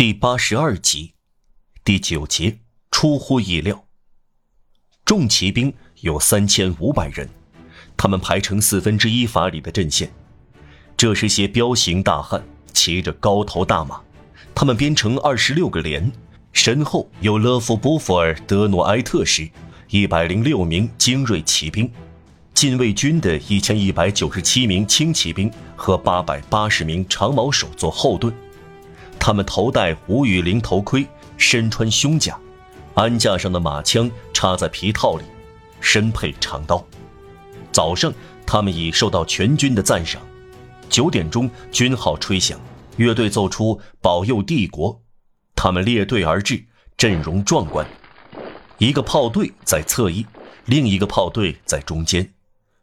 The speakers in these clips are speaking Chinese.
第八十二集，第九节，出乎意料。重骑兵有三千五百人，他们排成四分之一法里的阵线。这是些彪形大汉，骑着高头大马，他们编成二十六个连，身后有勒夫波弗尔德诺埃特师一百零六名精锐骑兵，禁卫军的一千一百九十七名轻骑兵和八百八十名长矛手做后盾。他们头戴无雨林头盔，身穿胸甲，鞍架上的马枪插在皮套里，身佩长刀。早上，他们已受到全军的赞赏。九点钟，军号吹响，乐队奏出《保佑帝国》。他们列队而至，阵容壮观。一个炮队在侧翼，另一个炮队在中间，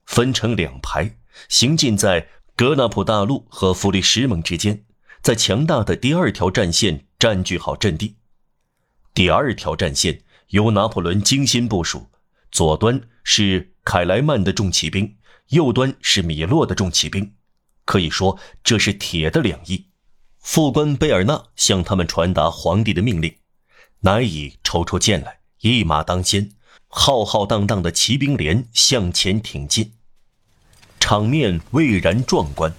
分成两排，行进在格纳普大陆和弗里什蒙之间。在强大的第二条战线占据好阵地。第二条战线由拿破仑精心部署，左端是凯莱曼的重骑兵，右端是米洛的重骑兵。可以说这是铁的两翼。副官贝尔纳向他们传达皇帝的命令，难以抽出剑来，一马当先，浩浩荡荡的骑兵连向前挺进，场面蔚然壮观。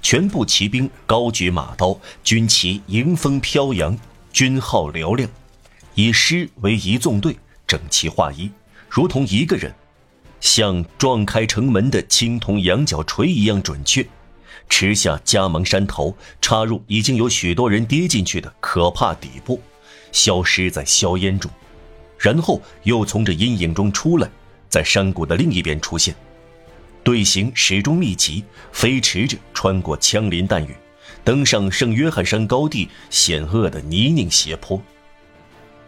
全部骑兵高举马刀，军旗迎风飘扬，军号嘹亮，以师为一纵队，整齐划一，如同一个人，像撞开城门的青铜羊角锤一样准确，持下加盟山头，插入已经有许多人跌进去的可怕底部，消失在硝烟中，然后又从这阴影中出来，在山谷的另一边出现。队形始终密集，飞驰着穿过枪林弹雨，登上圣约翰山高地险恶的泥泞斜坡。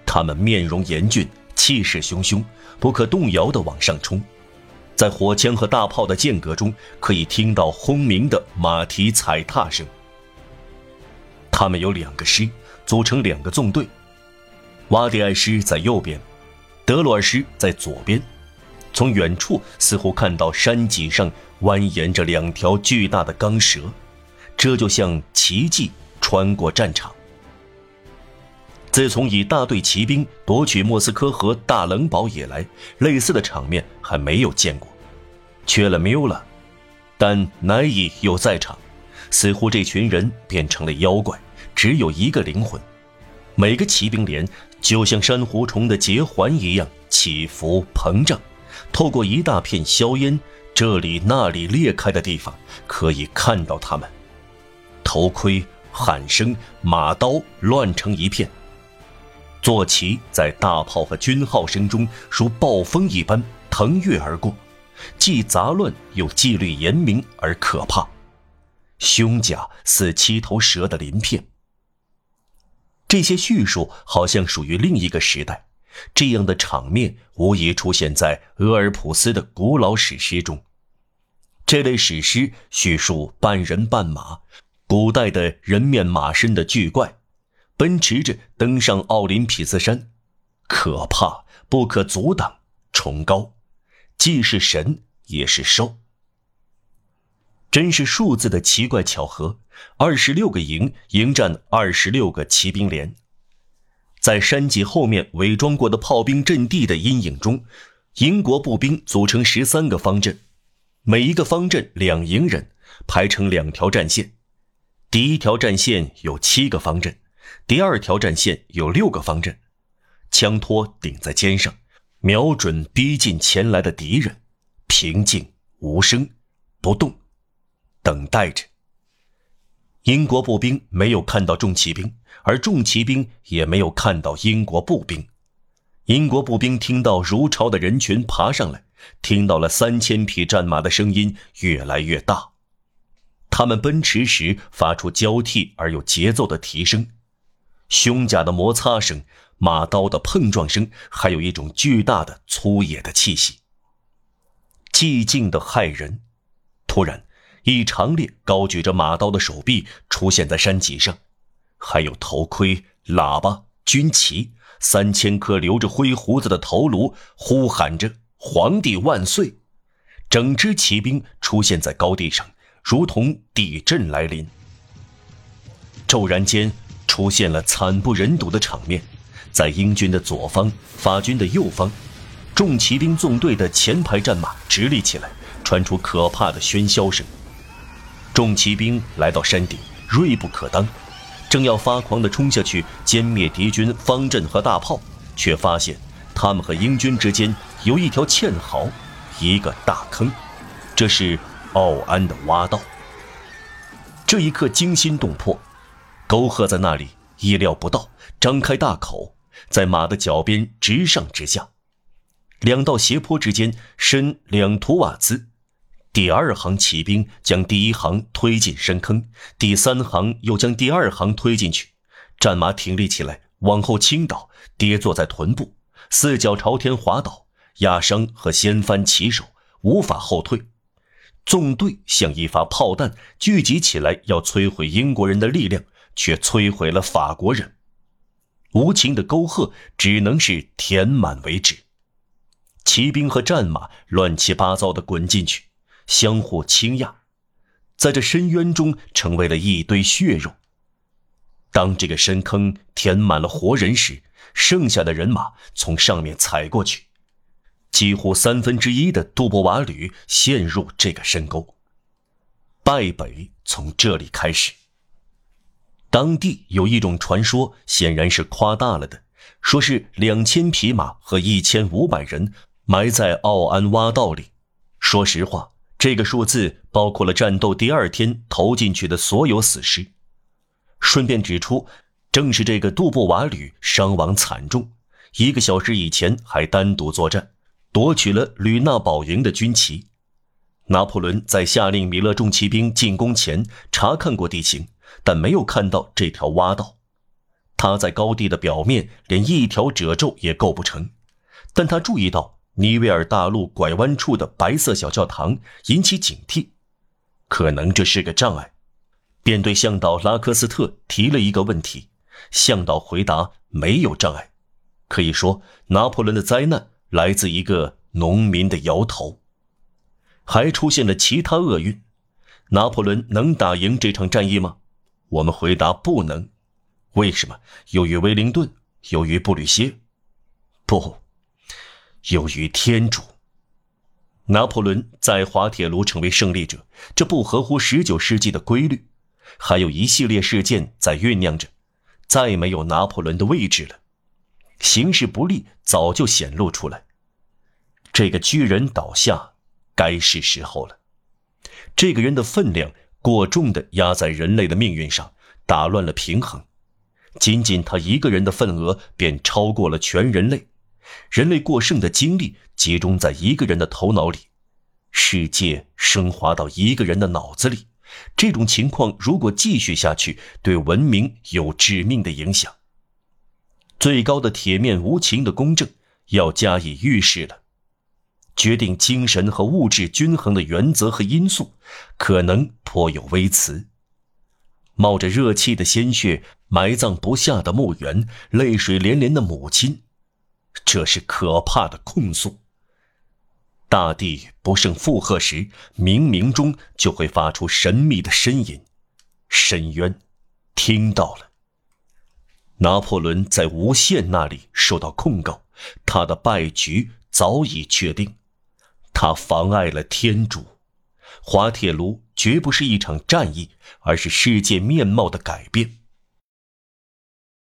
他们面容严峻，气势汹汹，不可动摇地往上冲。在火枪和大炮的间隔中，可以听到轰鸣的马蹄踩踏声。他们有两个师，组成两个纵队，瓦迪埃师在右边，德罗尔师在左边。从远处似乎看到山脊上蜿蜒着两条巨大的钢蛇，这就像奇迹穿过战场。自从以大队骑兵夺取莫斯科和大冷堡以来，类似的场面还没有见过。缺了缪了，但难以又在场，似乎这群人变成了妖怪，只有一个灵魂。每个骑兵连就像珊瑚虫的结环一样起伏膨胀。透过一大片硝烟，这里那里裂开的地方，可以看到他们。头盔、喊声、马刀乱成一片。坐骑在大炮和军号声中，如暴风一般腾跃而过，既杂乱又纪律严明而可怕。胸甲似七头蛇的鳞片。这些叙述好像属于另一个时代。这样的场面无疑出现在俄尔普斯的古老史诗中。这类史诗叙述半人半马、古代的人面马身的巨怪，奔驰着登上奥林匹斯山，可怕不可阻挡，崇高，既是神也是兽。真是数字的奇怪巧合，二十六个营迎战二十六个骑兵连。在山脊后面伪装过的炮兵阵地的阴影中，英国步兵组成十三个方阵，每一个方阵两营人，排成两条战线。第一条战线有七个方阵，第二条战线有六个方阵，枪托顶在肩上，瞄准逼近前来的敌人，平静无声，不动，等待着。英国步兵没有看到重骑兵，而重骑兵也没有看到英国步兵。英国步兵听到如潮的人群爬上来，听到了三千匹战马的声音越来越大，他们奔驰时发出交替而有节奏的蹄声，胸甲的摩擦声，马刀的碰撞声，还有一种巨大的粗野的气息。寂静的骇人，突然。一长列高举着马刀的手臂出现在山脊上，还有头盔、喇叭、军旗，三千颗留着灰胡子的头颅呼喊着“皇帝万岁”。整支骑兵出现在高地上，如同地震来临。骤然间，出现了惨不忍睹的场面。在英军的左方，法军的右方，重骑兵纵队的前排战马直立起来，传出可怕的喧嚣声。重骑兵来到山顶，锐不可当，正要发狂地冲下去歼灭敌军方阵和大炮，却发现他们和英军之间有一条堑壕，一个大坑，这是奥安的挖道。这一刻惊心动魄，沟壑在那里意料不到，张开大口。在马的脚边直上直下，两道斜坡之间深两图瓦兹。第二行骑兵将第一行推进深坑，第三行又将第二行推进去。战马挺立起来，往后倾倒，跌坐在臀部，四脚朝天滑倒，压伤和掀翻骑手，无法后退。纵队像一发炮弹聚集起来，要摧毁英国人的力量，却摧毁了法国人。无情的沟壑只能是填满为止，骑兵和战马乱七八糟地滚进去，相互倾轧，在这深渊中成为了一堆血肉。当这个深坑填满了活人时，剩下的人马从上面踩过去，几乎三分之一的杜布瓦旅陷入这个深沟。败北从这里开始。当地有一种传说，显然是夸大了的，说是两千匹马和一千五百人埋在奥安洼道里。说实话，这个数字包括了战斗第二天投进去的所有死尸。顺便指出，正是这个杜布瓦旅伤亡惨重，一个小时以前还单独作战，夺取了吕纳堡营的军旗。拿破仑在下令米勒重骑兵进攻前查看过地形。但没有看到这条洼道，他在高地的表面连一条褶皱也构不成。但他注意到尼维尔大陆拐弯处的白色小教堂，引起警惕，可能这是个障碍，便对向导拉科斯特提了一个问题。向导回答：没有障碍。可以说，拿破仑的灾难来自一个农民的摇头。还出现了其他厄运，拿破仑能打赢这场战役吗？我们回答不能，为什么？由于威灵顿，由于布吕歇，不，由于天主。拿破仑在滑铁卢成为胜利者，这不合乎十九世纪的规律。还有一系列事件在酝酿着，再没有拿破仑的位置了。形势不利早就显露出来，这个巨人倒下，该是时候了。这个人的分量。过重的压在人类的命运上，打乱了平衡。仅仅他一个人的份额便超过了全人类。人类过剩的精力集中在一个人的头脑里，世界升华到一个人的脑子里。这种情况如果继续下去，对文明有致命的影响。最高的铁面无情的公正要加以预示了。决定精神和物质均衡的原则和因素，可能颇有微词。冒着热气的鲜血埋葬不下的墓园，泪水连连的母亲，这是可怕的控诉。大地不胜负荷时，冥冥中就会发出神秘的呻吟。深渊，听到了。拿破仑在无限那里受到控告，他的败局早已确定。他妨碍了天主，滑铁卢绝不是一场战役，而是世界面貌的改变。